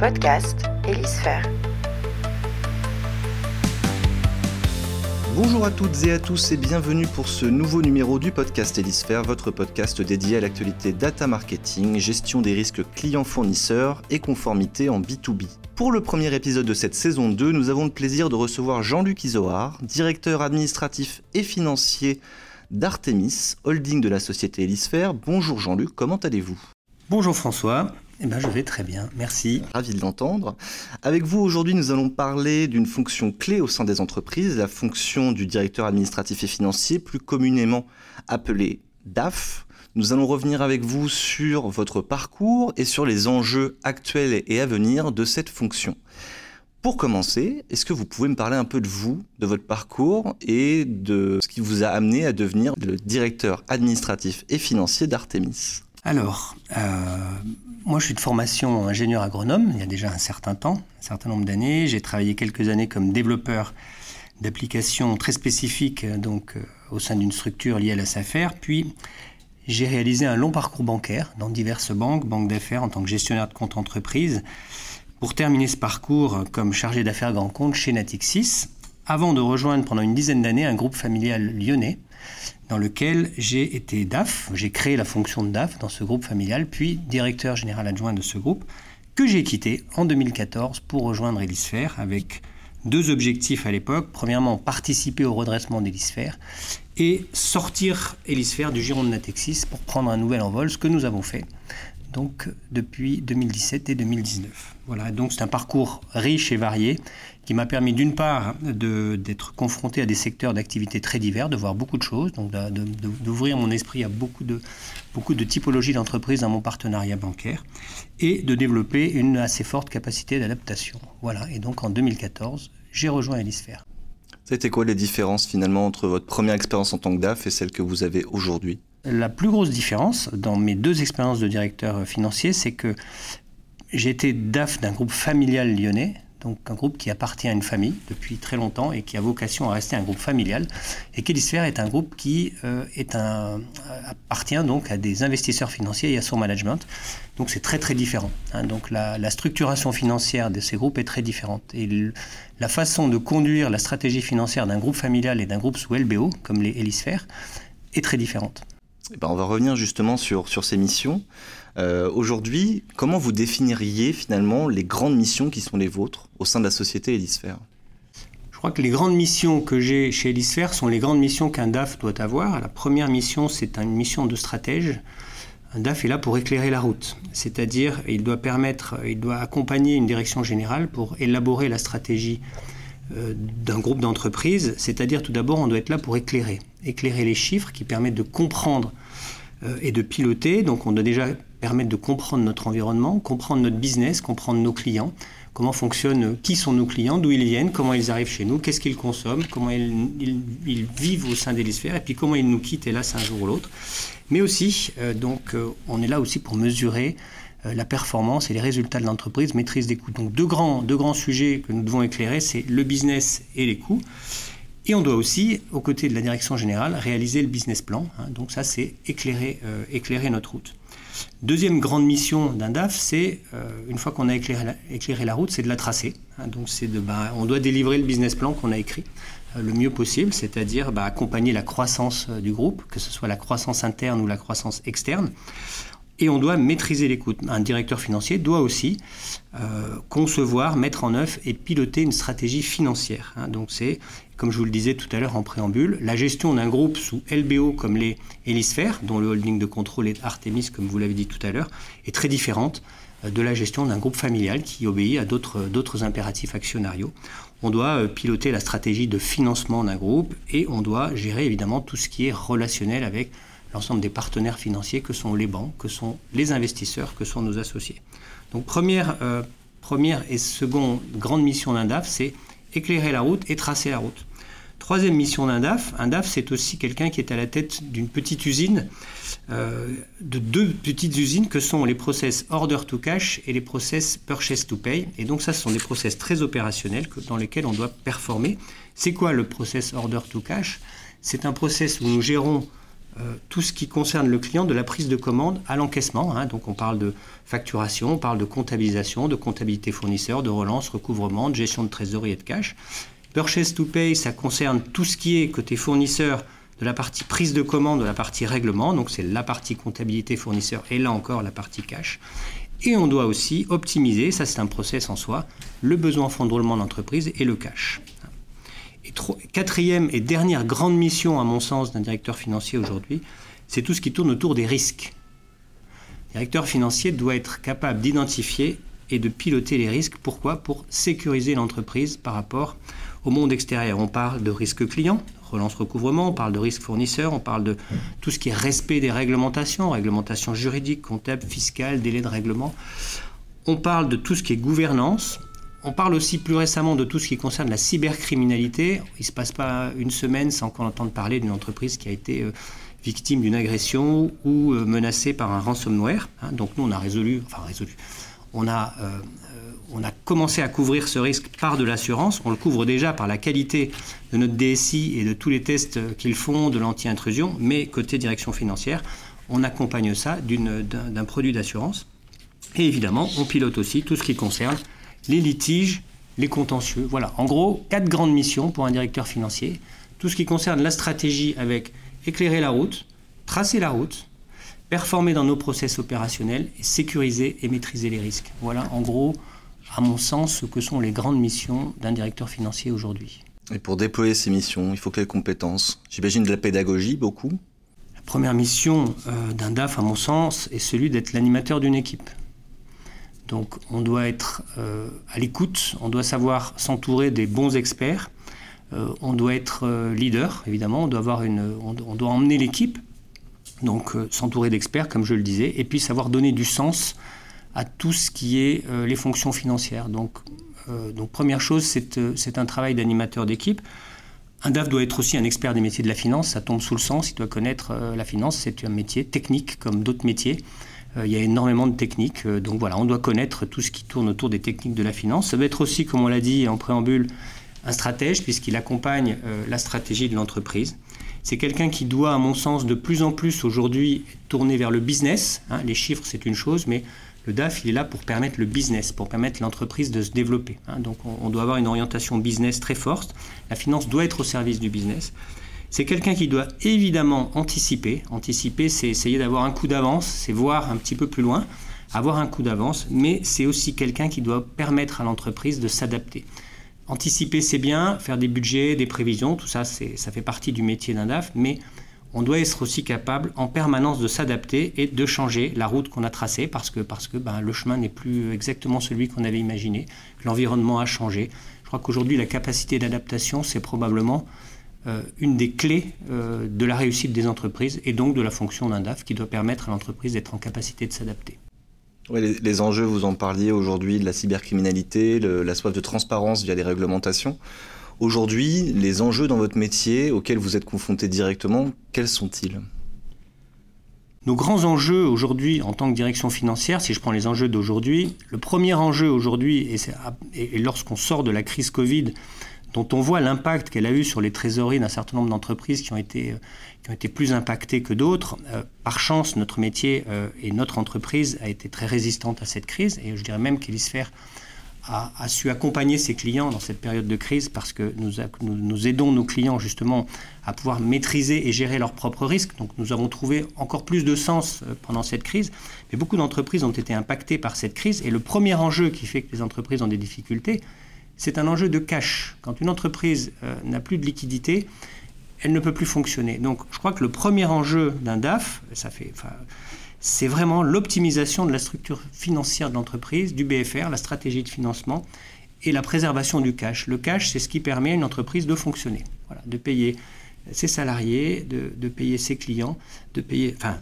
podcast Hélisphère. Bonjour à toutes et à tous et bienvenue pour ce nouveau numéro du podcast Hélisphère, votre podcast dédié à l'actualité data marketing, gestion des risques clients-fournisseurs et conformité en B2B. Pour le premier épisode de cette saison 2, nous avons le plaisir de recevoir Jean-Luc Isoard, directeur administratif et financier d'Artemis, holding de la société Hélisphère. Bonjour Jean-Luc, comment allez-vous? Bonjour François, eh ben, je vais très bien, merci. Ravi de l'entendre. Avec vous aujourd'hui, nous allons parler d'une fonction clé au sein des entreprises, la fonction du directeur administratif et financier, plus communément appelée DAF. Nous allons revenir avec vous sur votre parcours et sur les enjeux actuels et à venir de cette fonction. Pour commencer, est-ce que vous pouvez me parler un peu de vous, de votre parcours et de ce qui vous a amené à devenir le directeur administratif et financier d'Artemis? Alors, euh, moi, je suis de formation ingénieur agronome, il y a déjà un certain temps, un certain nombre d'années. J'ai travaillé quelques années comme développeur d'applications très spécifiques donc, euh, au sein d'une structure liée à la SAFER. Puis, j'ai réalisé un long parcours bancaire dans diverses banques, banques d'affaires en tant que gestionnaire de compte entreprise, pour terminer ce parcours comme chargé d'affaires grand compte chez Natixis, avant de rejoindre pendant une dizaine d'années un groupe familial lyonnais dans lequel j'ai été DAF, j'ai créé la fonction de DAF dans ce groupe familial, puis directeur général adjoint de ce groupe, que j'ai quitté en 2014 pour rejoindre Elisphère avec deux objectifs à l'époque. Premièrement, participer au redressement d'Elisphère et sortir Elisphère du giron de Natexis pour prendre un nouvel envol, ce que nous avons fait donc depuis 2017 et 2019. Voilà, donc c'est un parcours riche et varié qui m'a permis d'une part d'être confronté à des secteurs d'activité très divers, de voir beaucoup de choses, donc d'ouvrir mon esprit à beaucoup de, beaucoup de typologies d'entreprises dans mon partenariat bancaire, et de développer une assez forte capacité d'adaptation. Voilà, et donc en 2014, j'ai rejoint Elisphère. C'était quoi les différences finalement entre votre première expérience en tant que DAF et celle que vous avez aujourd'hui? La plus grosse différence dans mes deux expériences de directeur financier, c'est que j'ai été DAF d'un groupe familial lyonnais, donc un groupe qui appartient à une famille depuis très longtemps et qui a vocation à rester un groupe familial. Et Kélisphère est un groupe qui euh, un, appartient donc à des investisseurs financiers et à son management. Donc c'est très très différent. Hein. Donc la, structuration financière de ces groupes est très différente. Et la façon de conduire la stratégie financière d'un groupe familial et d'un groupe sous LBO, comme les Hélisphères, est très différente. Eh ben, on va revenir justement sur ces missions. Euh, aujourd'hui, comment vous définiriez finalement les grandes missions qui sont les vôtres au sein de la société Hélisphère? Je crois que les grandes missions que j'ai chez Hélisphère sont les grandes missions qu'un DAF doit avoir. La première mission, c'est une mission de stratège. Un DAF est là pour éclairer la route, c'est-à-dire il doit permettre, il doit accompagner une direction générale pour élaborer la stratégie euh, d'un groupe d'entreprises, c'est-à-dire tout d'abord on doit être là pour éclairer, éclairer les chiffres qui permettent de comprendre euh, et de piloter. Donc on doit déjà permettre de comprendre notre environnement, comprendre notre business, comprendre nos clients, comment fonctionnent, qui sont nos clients, d'où ils viennent, comment ils arrivent chez nous, qu'est-ce qu'ils consomment, comment ils, vivent au sein d'Hélisphère, et puis comment ils nous quittent, hélas, un jour ou l'autre. Mais aussi, euh, donc, euh, on est là aussi pour mesurer euh, la performance et les résultats de l'entreprise, maîtrise des coûts. Donc deux grands, deux grands sujets que nous devons éclairer, c'est le business et les coûts. Et on doit aussi, aux côtés de la direction générale, réaliser le business plan. Hein. donc ça, c'est éclairer, éclairer notre route. Deuxième grande mission d'un DAF, c'est, euh, une fois qu'on a éclairé la, route, c'est de la tracer. Hein. donc c'est de, bah, on doit délivrer le business plan qu'on a écrit euh, le mieux possible, c'est-à-dire bah, accompagner la croissance euh, du groupe, que ce soit la croissance interne ou la croissance externe. Et on doit maîtriser les coûts. Un directeur financier doit aussi concevoir, mettre en œuvre et piloter une stratégie financière. Hein. donc c'est comme je vous le disais tout à l'heure en préambule, la gestion d'un groupe sous LBO comme les Hélisphères, dont le holding de contrôle est Artemis, comme vous l'avez dit tout à l'heure, est très différente euh, de la gestion d'un groupe familial qui obéit à d'autres impératifs actionnariaux. On doit euh, piloter la stratégie de financement d'un groupe et on doit gérer évidemment tout ce qui est relationnel avec l'ensemble des partenaires financiers que sont les banques, que sont les investisseurs, que sont nos associés. Donc première, euh, première et seconde grande mission d'un DAF, c'est éclairer la route et tracer la route. Troisième mission d'un DAF, un DAF c'est aussi quelqu'un qui est à la tête d'une petite usine, euh, de deux petites usines que sont les process order to cash et les process purchase to pay. Et donc ça ce sont des process très opérationnels dans lesquels on doit performer. C'est quoi le process order to cash? C'est un process où nous gérons tout ce qui concerne le client de la prise de commande à l'encaissement. Hein. donc on parle de facturation, on parle de comptabilisation, de comptabilité fournisseur, de relance, recouvrement, de gestion de trésorerie et de cash. Purchase to pay, ça concerne tout ce qui est côté fournisseur, de la partie prise de commande, de la partie règlement, donc c'est la partie comptabilité fournisseur et là encore la partie cash. Et on doit aussi optimiser, ça c'est un process en soi, le besoin en fonds de roulement d'entreprise et le cash. Quatrième et dernière grande mission, à mon sens, d'un directeur financier aujourd'hui, c'est tout ce qui tourne autour des risques. Le directeur financier doit être capable d'identifier et de piloter les risques. Pourquoi? Pour sécuriser l'entreprise par rapport au monde extérieur. On parle de risque client, relance recouvrement, on parle de risque fournisseur, on parle de tout ce qui est respect des réglementations, réglementations juridiques, comptables, fiscales, délais de règlement. On parle de tout ce qui est gouvernance. On parle aussi plus récemment de tout ce qui concerne la cybercriminalité. Il ne se passe pas une semaine sans qu'on entende parler d'une entreprise qui a été euh, victime d'une agression ou euh, menacée par un ransomware. Hein. Donc nous, on a résolu, enfin résolu, on a euh, on a commencé à couvrir ce risque par de l'assurance. On le couvre déjà par la qualité de notre DSI et de tous les tests qu'ils font de l'anti-intrusion, mais côté direction financière, on accompagne ça d'un produit d'assurance. Et évidemment, on pilote aussi tout ce qui concerne les litiges, les contentieux. Voilà, en gros, quatre grandes missions pour un directeur financier. Tout ce qui concerne la stratégie avec éclairer la route, tracer la route, performer dans nos process opérationnels et sécuriser et maîtriser les risques. Voilà, en gros, à mon sens, ce que sont les grandes missions d'un directeur financier aujourd'hui. Et pour déployer ces missions, il faut quelles compétences? J'imagine de la pédagogie, beaucoup? La première mission euh, d'un DAF, à mon sens, est celui d'être l'animateur d'une équipe. Donc on doit être euh, à l'écoute, on doit savoir s'entourer des bons experts, euh, on doit être leader, évidemment, on doit, emmener l'équipe, donc s'entourer d'experts, comme je le disais, et puis savoir donner du sens à tout ce qui est euh, les fonctions financières. Donc, euh, première chose, euh, c'est un travail d'animateur d'équipe. Un DAF doit être aussi un expert des métiers de la finance, ça tombe sous le sens, il doit connaître la finance, c'est un métier technique comme d'autres métiers. Il y a énormément de techniques, donc voilà, on doit connaître tout ce qui tourne autour des techniques de la finance. Ça doit être aussi, comme on l'a dit en préambule, un stratège, puisqu'il accompagne la stratégie de l'entreprise. C'est quelqu'un qui doit, à mon sens, de plus en plus aujourd'hui tourner vers le business. Hein. les chiffres, c'est une chose, mais le DAF, il est là pour permettre le business, pour permettre l'entreprise de se développer. Hein. Donc on, doit avoir une orientation business très forte. La finance doit être au service du business. C'est quelqu'un qui doit évidemment anticiper. Anticiper, c'est essayer d'avoir un coup d'avance, c'est voir un petit peu plus loin, avoir un coup d'avance, mais c'est aussi quelqu'un qui doit permettre à l'entreprise de s'adapter. Anticiper, c'est bien, faire des budgets, des prévisions, tout ça, ça fait partie du métier d'un DAF, mais on doit être aussi capable en permanence de s'adapter et de changer la route qu'on a tracée parce que, parce que ben, le chemin n'est plus exactement celui qu'on avait imaginé, l'environnement a changé. Je crois qu'aujourd'hui, la capacité d'adaptation, c'est probablement une des clés euh, de la réussite des entreprises et donc de la fonction d'un DAF qui doit permettre à l'entreprise d'être en capacité de s'adapter. les, enjeux, vous en parliez aujourd'hui, de la cybercriminalité, la soif de transparence via les réglementations. Aujourd'hui, les enjeux dans votre métier auxquels vous êtes confronté directement, quels sont-ils? Nos grands enjeux aujourd'hui en tant que direction financière, si je prends les enjeux d'aujourd'hui, le premier enjeu aujourd'hui, et, lorsqu'on sort de la crise Covid, dont on voit l'impact qu'elle a eu sur les trésoreries d'un certain nombre d'entreprises qui, ont été, qui ont été plus impactées que d'autres, euh, par chance, notre métier euh, et notre entreprise a été très résistante à cette crise, et je dirais même qu'Elisphère a, su accompagner ses clients dans cette période de crise parce que nous, aidons nos clients justement à pouvoir maîtriser et gérer leurs propres risques. Donc nous avons trouvé encore plus de sens euh, pendant cette crise. Mais beaucoup d'entreprises ont été impactées par cette crise. Et le premier enjeu qui fait que les entreprises ont des difficultés, c'est un enjeu de cash. Quand une entreprise euh, n'a plus de liquidité, elle ne peut plus fonctionner. Donc je crois que le premier enjeu d'un DAF, c'est vraiment l'optimisation de la structure financière de l'entreprise, du BFR, la stratégie de financement et la préservation du cash. Le cash, c'est ce qui permet à une entreprise de fonctionner, de payer ses salariés, de, payer ses clients, de payer, enfin,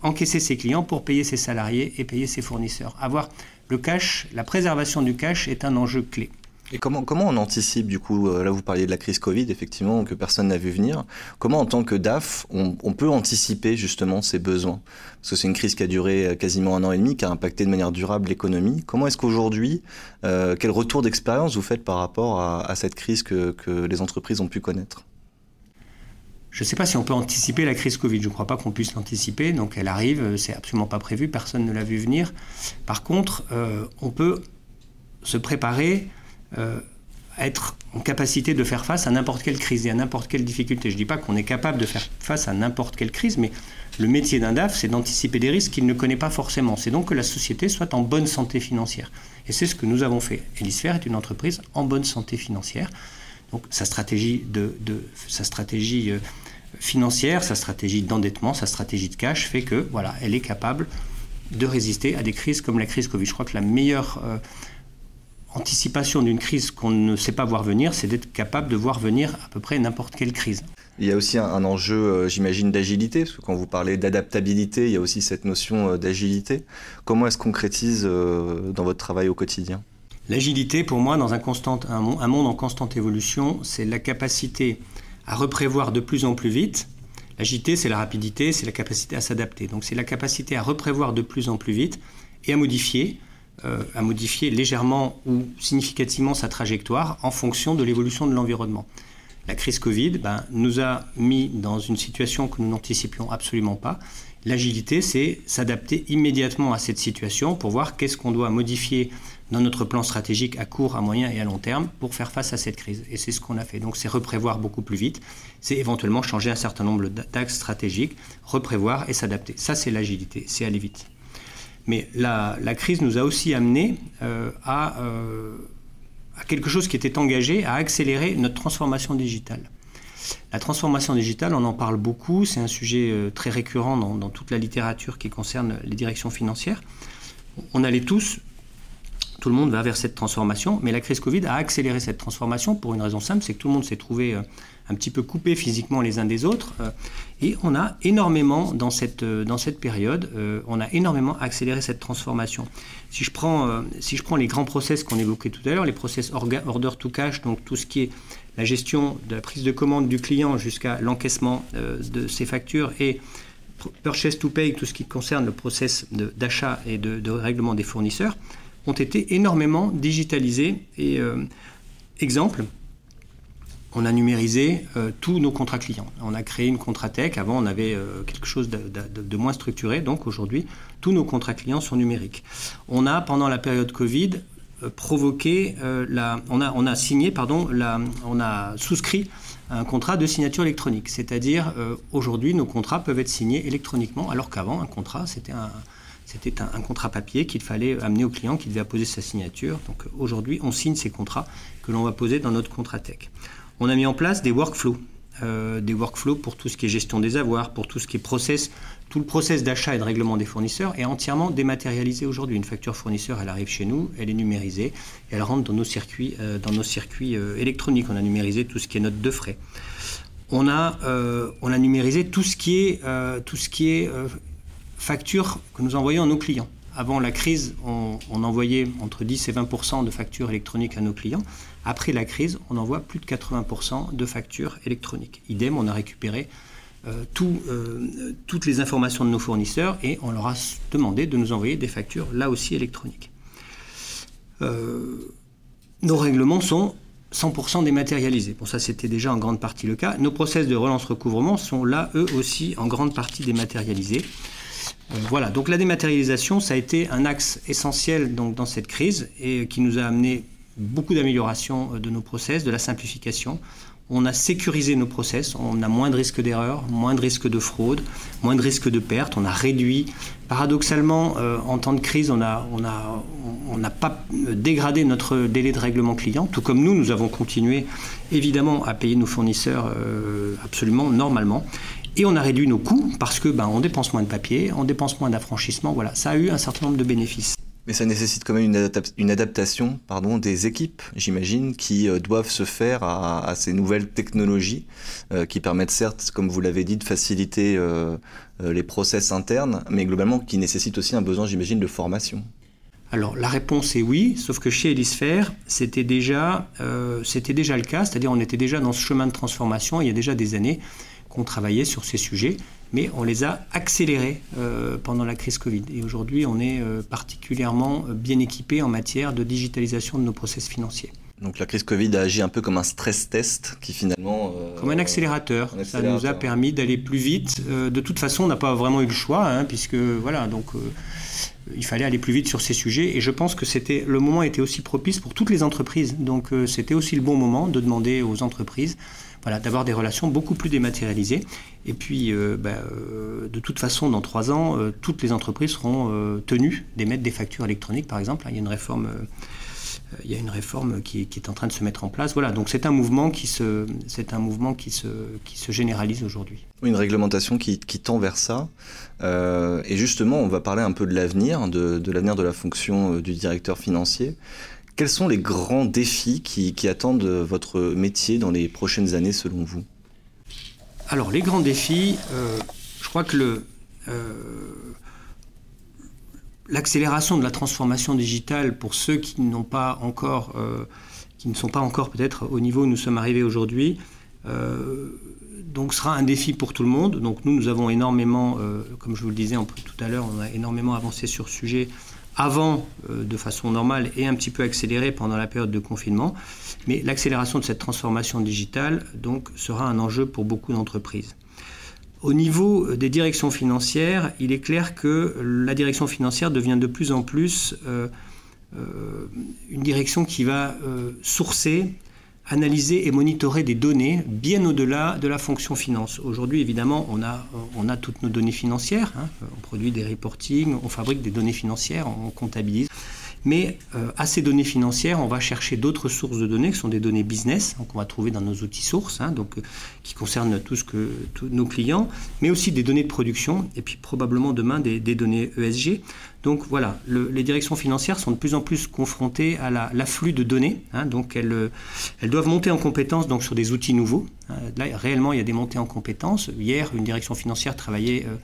encaisser ses clients pour payer ses salariés et payer ses fournisseurs. Avoir le cash, la préservation du cash est un enjeu clé. Et comment, comment on anticipe, du coup, euh, là vous parliez de la crise Covid, effectivement, que personne n'a vu venir. Comment, en tant que DAF, on, peut anticiper justement ces besoins? Parce que c'est une crise qui a duré euh, quasiment un an et demi, qui a impacté de manière durable l'économie. Comment est-ce qu'aujourd'hui, euh, quel retour d'expérience vous faites par rapport à, cette crise que, que les entreprises ont pu connaître? Je ne sais pas si on peut anticiper la crise Covid. Je ne crois pas qu'on puisse l'anticiper. Donc elle arrive, c'est absolument pas prévu, personne ne l'a vu venir. Par contre, on peut se préparer, euh, être en capacité de faire face à n'importe quelle crise et à n'importe quelle difficulté. Je ne dis pas qu'on est capable de faire face à n'importe quelle crise, mais le métier d'un DAF, c'est d'anticiper des risques qu'il ne connaît pas forcément. C'est donc que la société soit en bonne santé financière. Et c'est ce que nous avons fait. Elisphère est une entreprise en bonne santé financière. Donc sa stratégie, de, sa stratégie euh, financière, sa stratégie d'endettement, sa stratégie de cash fait que voilà, elle est capable de résister à des crises comme la crise Covid. Je crois que la meilleure euh, anticipation d'une crise qu'on ne sait pas voir venir, c'est d'être capable de voir venir à peu près n'importe quelle crise. Il y a aussi un, enjeu, euh, j'imagine, d'agilité, parce que quand vous parlez d'adaptabilité, il y a aussi cette notion d'agilité. Comment elle se concrétise dans votre travail au quotidien? L'agilité, pour moi, dans un, un, monde en constante évolution, c'est la capacité à reprévoir de plus en plus vite. L'agilité, c'est la rapidité, c'est la capacité à s'adapter. Donc c'est la capacité à reprévoir de plus en plus vite et à modifier, euh, à modifier légèrement ou significativement sa trajectoire en fonction de l'évolution de l'environnement. La crise Covid ben, nous a mis dans une situation que nous n'anticipions absolument pas. L'agilité, c'est s'adapter immédiatement à cette situation pour voir qu'est-ce qu'on doit modifier dans notre plan stratégique à court, à moyen et à long terme pour faire face à cette crise. Et c'est ce qu'on a fait. Donc c'est reprévoir beaucoup plus vite, c'est éventuellement changer un certain nombre d'axes stratégiques, reprévoir et s'adapter. Ça c'est l'agilité, c'est aller vite. Mais la, crise nous a aussi amené euh, à, euh, à quelque chose qui était engagé à accélérer notre transformation digitale. La transformation digitale, on en parle beaucoup, c'est un sujet euh, très récurrent dans, toute la littérature qui concerne les directions financières. On allait tous tout le monde va vers cette transformation, mais la crise Covid a accéléré cette transformation pour une raison simple, c'est que tout le monde s'est trouvé euh, un petit peu coupé physiquement les uns des autres, euh, et on a énormément, dans cette, euh, période, on a énormément accéléré cette transformation. Si je prends, les grands process qu'on évoquait tout à l'heure, les process order to cash, donc tout ce qui est la gestion de la prise de commande du client jusqu'à l'encaissement de ses factures et purchase to pay, tout ce qui concerne le process d'achat et de règlement des fournisseurs, ont été énormément digitalisés. Et euh, exemple, on a numérisé euh, tous nos contrats clients. On a créé une Contratech. Avant, on avait euh, quelque chose de, moins structuré. Donc aujourd'hui, tous nos contrats clients sont numériques. On a, pendant la période Covid, provoqué la, on a, on a signé, pardon, la, on a souscrit un contrat de signature électronique. C'est-à-dire, aujourd'hui, nos contrats peuvent être signés électroniquement, alors qu'avant, un contrat, c'était un, c'était un, contrat papier qu'il fallait amener au client qui devait apposer sa signature. Donc aujourd'hui, on signe ces contrats que l'on va poser dans notre contrat tech. On a mis en place des workflows. Euh, des workflows pour tout ce qui est gestion des avoirs, pour tout ce qui est process. Tout le process d'achat et de règlement des fournisseurs est entièrement dématérialisé aujourd'hui. Une facture fournisseur, elle arrive chez nous, elle est numérisée, et elle rentre dans nos circuits, euh, dans nos circuits euh, électroniques. On a numérisé tout ce qui est note de frais. On a, on a numérisé tout ce qui est, tout ce qui est factures que nous envoyons à nos clients. Avant la crise, on, envoyait entre 10 et 20% de factures électroniques à nos clients. Après la crise, on envoie plus de 80% de factures électroniques. Idem, on a récupéré euh, euh, toutes les informations de nos fournisseurs et on leur a demandé de nous envoyer des factures là aussi électroniques. Euh, nos règlements sont 100% dématérialisés. Bon, ça c'était déjà en grande partie le cas. Nos process de relance-recouvrement sont là, eux aussi, en grande partie dématérialisés. Euh, voilà, donc la dématérialisation, ça a été un axe essentiel donc, dans cette crise et qui nous a amené beaucoup d'améliorations euh, de nos process, de la simplification. On a sécurisé nos process, on a moins de risques d'erreur, moins de risques de fraude, moins de risques de perte, on a réduit. Paradoxalement, euh, en temps de crise, on n'a on a, on pas dégradé notre délai de règlement client, tout comme nous, nous avons continué évidemment à payer nos fournisseurs absolument normalement. Et on a réduit nos coûts parce que ben, on dépense moins de papier, on dépense moins d'affranchissement. Voilà, ça a eu un certain nombre de bénéfices. Mais ça nécessite quand même une, adaptation pardon, des équipes, j'imagine, qui euh, doivent se faire à, ces nouvelles technologies euh, qui permettent certes, comme vous l'avez dit, de faciliter euh, les process internes, mais globalement qui nécessitent aussi un besoin, j'imagine, de formation. Alors la réponse est oui, sauf que chez Elisphère, c'était déjà, c'était déjà le cas, c'est-à-dire on était déjà dans ce chemin de transformation il y a déjà des années qu'on travaillait sur ces sujets, mais on les a accélérés euh, pendant la crise Covid. Et aujourd'hui, on est euh, particulièrement bien équipé en matière de digitalisation de nos process financiers. Donc la crise Covid a agi un peu comme un stress test qui finalement... Euh, comme un accélérateur. Ça nous a permis d'aller plus vite. Euh, de toute façon, on n'a pas vraiment eu le choix, hein, puisque voilà, donc euh, il fallait aller plus vite sur ces sujets. Et je pense que c'était le moment était aussi propice pour toutes les entreprises. Donc c'était aussi le bon moment de demander aux entreprises voilà, d'avoir des relations beaucoup plus dématérialisées. Et puis, bah, de toute façon, dans trois ans, toutes les entreprises seront tenues d'émettre des factures électroniques, par exemple. Il y a une réforme euh, il y a une réforme qui, est en train de se mettre en place. Voilà, donc c'est un mouvement qui se, c'est un mouvement qui se, qui se généralise aujourd'hui. Une réglementation qui, tend vers ça. Euh, et justement, on va parler un peu de l'avenir, de, l'avenir de la fonction euh, du directeur financier. Quels sont les grands défis qui, attendent votre métier dans les prochaines années selon vous? Alors les grands défis, je crois que le, l'accélération de la transformation digitale pour ceux qui n'ont pas encore, euh, qui ne sont pas encore peut-être au niveau où nous sommes arrivés aujourd'hui, euh, donc sera un défi pour tout le monde. Donc nous, nous avons énormément, euh, comme je vous le disais tout à l'heure, on a énormément avancé sur ce sujet avant de façon normale et un petit peu accéléré pendant la période de confinement. Mais l'accélération de cette transformation digitale donc sera un enjeu pour beaucoup d'entreprises. Au niveau euh, des directions financières, il est clair que la direction financière devient de plus en plus euh, euh, une direction qui va sourcer, analyser et monitorer des données bien au-delà de la fonction finance. Aujourd'hui, évidemment, on a, on a toutes nos données financières. Hein. On produit des reportings, on fabrique des données financières, on comptabilise. Mais euh, à ces données financières, on va chercher d'autres sources de données, qui sont des données business, qu'on va trouver dans nos outils sources, hein, donc, euh, qui concernent tout ce que, tous nos clients, mais aussi des données de production, et puis probablement demain des, données ESG. Donc voilà, les directions financières sont de plus en plus confrontées à l'afflux de données, hein, donc elles, elles, doivent monter en compétences donc, sur des outils nouveaux. Hein. Là, réellement, il y a des montées en compétences. Hier, une direction financière travaillait... Euh,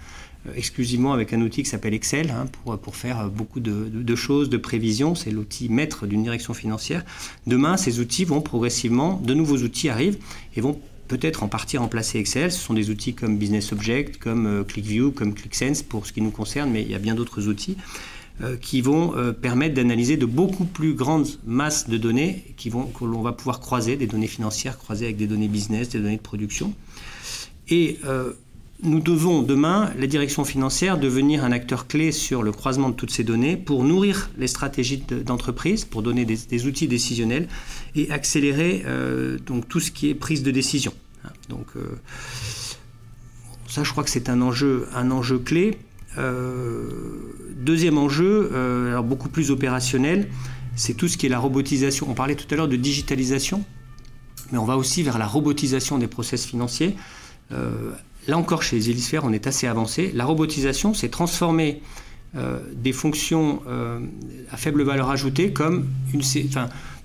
euh, exclusivement avec un outil qui s'appelle Excel hein, pour, faire beaucoup de, de, choses, de prévisions. C'est l'outil maître d'une direction financière. Demain, ces outils vont progressivement, de nouveaux outils arrivent et vont peut-être en partie remplacer Excel. Ce sont des outils comme Business Object, comme euh, ClickView, comme ClickSense pour ce qui nous concerne, mais il y a bien d'autres outils euh, qui vont permettre d'analyser de beaucoup plus grandes masses de données qui vont, que l'on va pouvoir croiser, des données financières croisées avec des données business, des données de production. Et nous devons demain, la direction financière, devenir un acteur clé sur le croisement de toutes ces données pour nourrir les stratégies d'entreprise, pour donner des, outils décisionnels et accélérer euh, donc tout ce qui est prise de décision. Donc euh, ça, je crois que c'est un enjeu, un enjeu clé. Euh, deuxième enjeu, alors beaucoup plus opérationnel, c'est tout ce qui est la robotisation. On parlait tout à l'heure de digitalisation, mais on va aussi vers la robotisation des process financiers. Là encore, chez les hélisphères, on est assez avancé. La robotisation, c'est transformer euh, des fonctions euh, à faible valeur ajoutée comme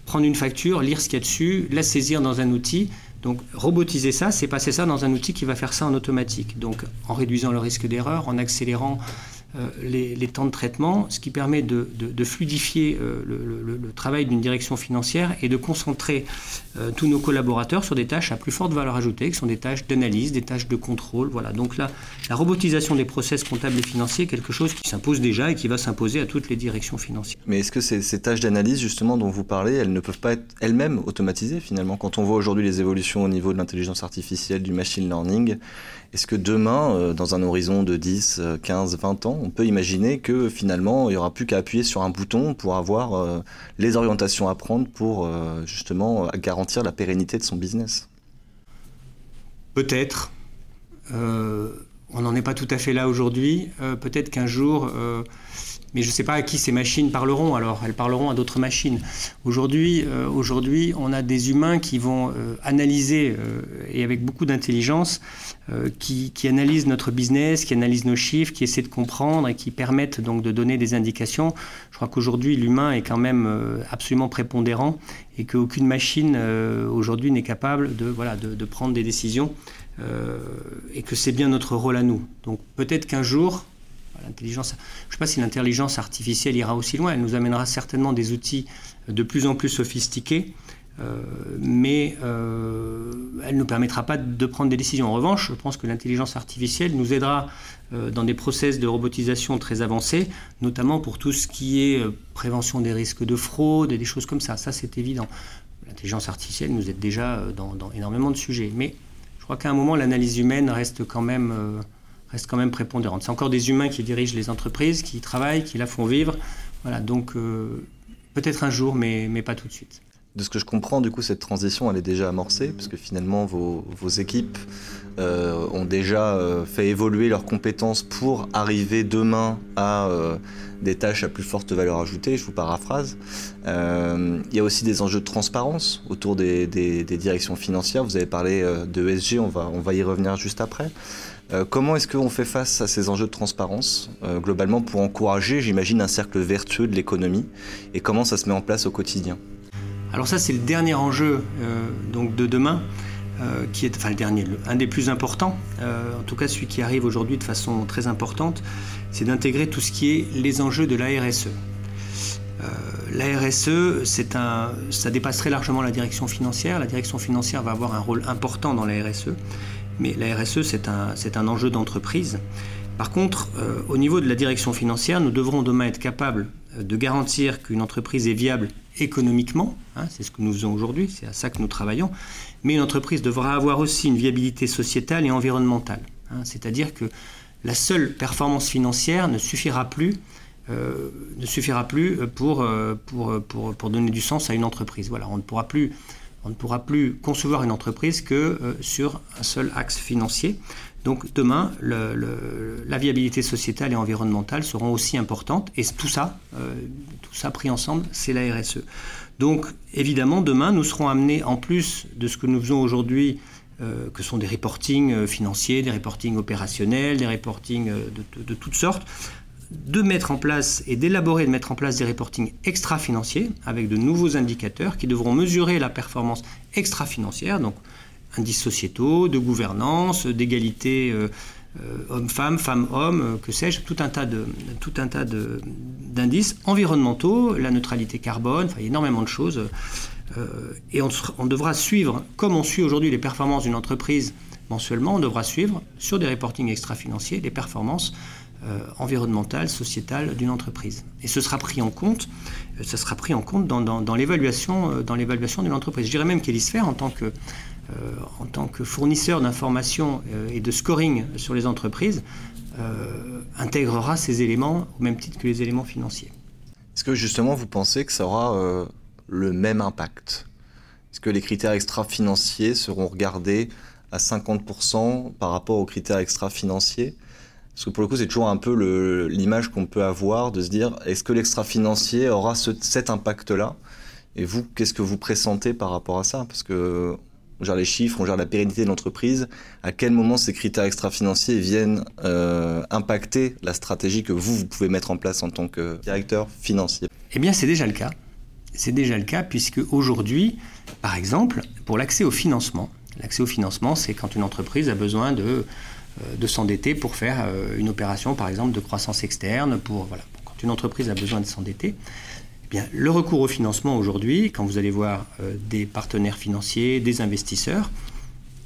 prendre une facture, lire ce qu'il y a dessus, la saisir dans un outil. Donc robotiser ça, c'est passer ça dans un outil qui va faire ça en automatique. Donc en réduisant le risque d'erreur, en accélérant euh, les, temps de traitement, ce qui permet de, fluidifier euh, le, travail d'une direction financière et de concentrer euh, tous nos collaborateurs sur des tâches à plus forte valeur ajoutée, qui sont des tâches d'analyse, des tâches de contrôle. Voilà. Donc là, la robotisation des process comptables et financiers est quelque chose qui s'impose déjà et qui va s'imposer à toutes les directions financières. Mais est-ce que ces, tâches d'analyse, justement, dont vous parlez, elles ne peuvent pas être elles-mêmes automatisées finalement? Quand on voit aujourd'hui les évolutions au niveau de l'intelligence artificielle, du machine learning, est-ce que demain, dans un horizon de 10, 15, 20 ans, on peut imaginer que finalement, il n'y aura plus qu'à appuyer sur un bouton pour avoir euh, les orientations à prendre pour euh, justement garantir la pérennité de son business Peut-être. on n'en est pas tout à fait là aujourd'hui. Peut-être qu'un jour mais je ne sais pas à qui ces machines parleront alors. Elles parleront à d'autres machines. Aujourd'hui, euh, aujourd'hui, on a des humains qui vont euh, analyser, euh, et avec beaucoup d'intelligence, qui, qui, analysent notre business, qui analysent nos chiffres, qui essaient de comprendre et qui permettent donc de donner des indications. Je crois qu'aujourd'hui, l'humain est quand même absolument prépondérant et qu'aucune machine aujourd'hui n'est capable de, voilà, de, de, prendre des décisions. et que c'est bien notre rôle à nous. Donc peut-être qu'un jour, Je ne sais pas si l'intelligence artificielle ira aussi loin. Elle nous amènera certainement des outils de plus en plus sophistiqués, euh, mais euh, elle ne nous permettra pas de prendre des décisions. En revanche, je pense que l'intelligence artificielle nous aidera euh, dans des process de robotisation très avancés, notamment pour tout ce qui est prévention des risques de fraude et des choses comme ça. Ça, c'est évident. l'intelligence artificielle nous aide déjà dans, énormément de sujets. Mais je crois qu'à un moment, l'analyse humaine reste quand même, reste quand même prépondérante. C'est encore des humains qui dirigent les entreprises, qui y travaillent, qui la font vivre. Voilà, donc peut-être un jour, mais, mais pas tout de suite de ce que je comprends, du coup, cette transition, elle est déjà amorcée, parce que finalement, vos, équipes euh, ont déjà euh, fait évoluer leurs compétences pour arriver demain à euh, des tâches à plus forte valeur ajoutée, je vous paraphrase. il y a aussi des enjeux de transparence autour des, directions financières. Vous avez parlé de ESG, on va, on va y revenir juste après. comment est-ce qu'on fait face à ces enjeux de transparence, globalement, pour encourager, j'imagine, un cercle vertueux de l'économie? Et comment ça se met en place au quotidien? Alors ça, c'est le dernier enjeu euh, donc de demain, euh, qui est, enfin le dernier, un des plus importants, euh, en tout cas celui qui arrive aujourd'hui de façon très importante, c'est d'intégrer tout ce qui est les enjeux de la RSE. la RSE, c'est un, ça dépasserait largement la direction financière. La direction financière va avoir un rôle important dans la RSE, mais la RSE, c'est un, c'est un enjeu d'entreprise. Par contre, au niveau de la direction financière, nous devrons demain être capables de garantir qu'une entreprise est viable économiquement, hein, c'est ce que nous faisons aujourd'hui, c'est à ça que nous travaillons, mais une entreprise devra avoir aussi une viabilité sociétale et environnementale. Hein. C'est-à-dire que la seule performance financière ne suffira plus, euh, ne suffira plus pour, euh, pour, pour, donner du sens à une entreprise. Voilà, on ne pourra plus, on ne pourra plus concevoir une entreprise que euh, sur un seul axe financier. Donc demain, la viabilité sociétale et environnementale seront aussi importantes. Et tout ça, euh, tout ça pris ensemble, c'est la RSE. Donc évidemment, demain, nous serons amenés, en plus de ce que nous faisons aujourd'hui, euh, que sont des reportings euh, financiers, des reportings opérationnels, des reportings de, toutes sortes, de mettre en place et d'élaborer, de mettre en place des reportings extra-financiers avec de nouveaux indicateurs qui devront mesurer la performance extra-financière. Donc, indices sociétaux, de gouvernance, d'égalité euh, euh, homme-femme, femme-homme, euh, que sais-je, tout un tas de tout un tas d'indices environnementaux, la neutralité carbone, enfin, il y a énormément de choses. et on, devra suivre, comme on suit aujourd'hui les performances d'une entreprise mensuellement, on devra suivre sur des reportings extra-financiers les performances environnementales, sociétales d'une entreprise. Et ce sera pris en compte, sera pris en compte dans, dans, l'évaluation, dans l'évaluation d'une entreprise. Je dirais même qu'Elisphère, en tant que en tant que fournisseur d'informations euh, et de scoring sur les entreprises, euh, intégrera ces éléments au même titre que les éléments financiers. Est-ce que justement vous pensez que ça aura le même impact? Est-ce que les critères extra-financiers seront regardés à 50% par rapport aux critères extra-financiers? Parce que pour le coup, c'est toujours un peu l'image qu'on peut avoir de se dire est-ce que l'extra-financier aura cet impact-là? Et vous, qu'est-ce que vous pressentez par rapport à ça? Parce que on gère les chiffres, on gère la pérennité de l'entreprise. À quel moment ces critères extra-financiers viennent euh, impacter la stratégie que vous, vous pouvez mettre en place en tant que directeur financier? Eh bien, c'est déjà le cas. C'est déjà le cas puisque aujourd'hui, par exemple, pour l'accès au financement, l'accès au financement, c'est quand une entreprise a besoin de, euh, de s'endetter pour faire euh, une opération, par exemple, de croissance externe. Pour, voilà, quand une entreprise a besoin de s'endetter, Le recours au financement aujourd'hui, quand vous allez voir euh, des partenaires financiers, des investisseurs,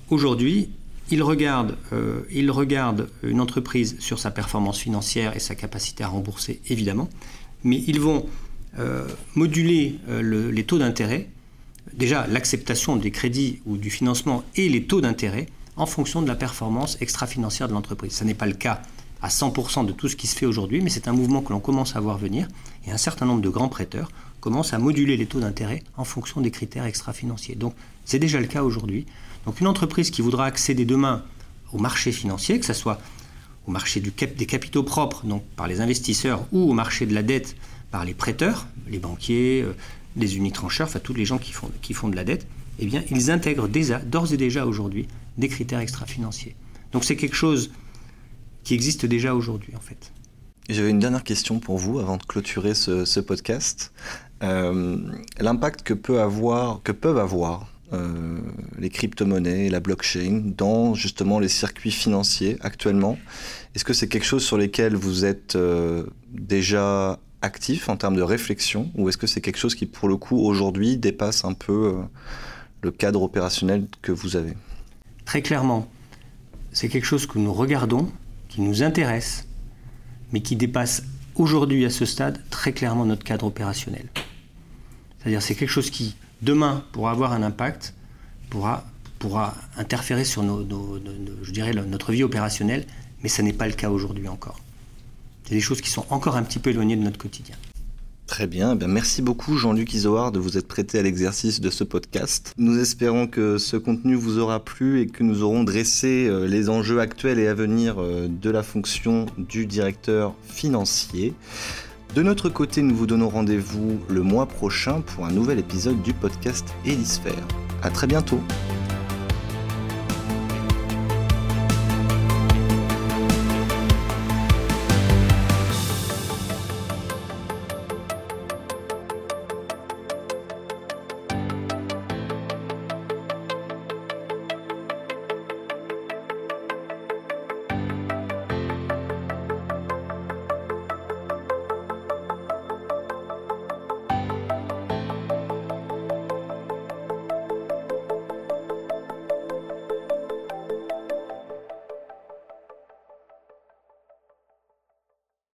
aujourd'hui, ils regardent, euh, ils regardent une entreprise sur sa performance financière et sa capacité à rembourser, évidemment, mais ils vont euh, moduler les taux d'intérêt, déjà l'acceptation des crédits ou du financement et les taux d'intérêt en fonction de la performance extra-financière de l'entreprise. Ce n'est pas le cas à 100% de tout ce qui se fait aujourd'hui, mais c'est un mouvement que l'on commence à voir venir. Et un certain nombre de grands prêteurs commencent à moduler les taux d'intérêt en fonction des critères extra-financiers. Donc c'est déjà le cas aujourd'hui. Donc une entreprise qui voudra accéder demain au marché financier, que ce soit au marché des capitaux propres, donc par les investisseurs, ou au marché de la dette par les prêteurs, les banquiers, euh, les unitrancheurs, enfin tous les gens qui font, qui font de la dette, eh bien ils intègrent d'ores et déjà aujourd'hui des critères extra-financiers. Donc c'est quelque chose qui existe déjà aujourd'hui en fait. J'avais une dernière question pour vous avant de clôturer ce, podcast. Euh, l'impact que, peut avoir, que peuvent avoir euh, les crypto-monnaies et la blockchain dans justement les circuits financiers actuellement? Est-ce que c'est quelque chose sur lequel vous êtes euh, déjà actif en termes de réflexion? Ou est-ce que c'est quelque chose qui pour le coup aujourd'hui dépasse un peu le cadre opérationnel que vous avez? Très clairement, c'est quelque chose que nous regardons qui nous intéresse, mais qui dépasse aujourd'hui à ce stade très clairement notre cadre opérationnel. C'est-à-dire c'est quelque chose qui demain pourra avoir un impact, pourra, pourra interférer sur nos, je dirais, notre vie opérationnelle, mais ça n'est pas le cas aujourd'hui encore. C'est des choses qui sont encore un petit peu éloignées de notre quotidien. Très bien, eh merci beaucoup Jean-Luc Isoard de vous être prêté à l'exercice de ce podcast. Nous espérons que ce contenu vous aura plu et que nous aurons dressé euh, les enjeux actuels et à venir euh, de la fonction du directeur financier. De notre côté, nous vous donnons rendez-vous le mois prochain pour un nouvel épisode du podcast Hélisphère. À très bientôt.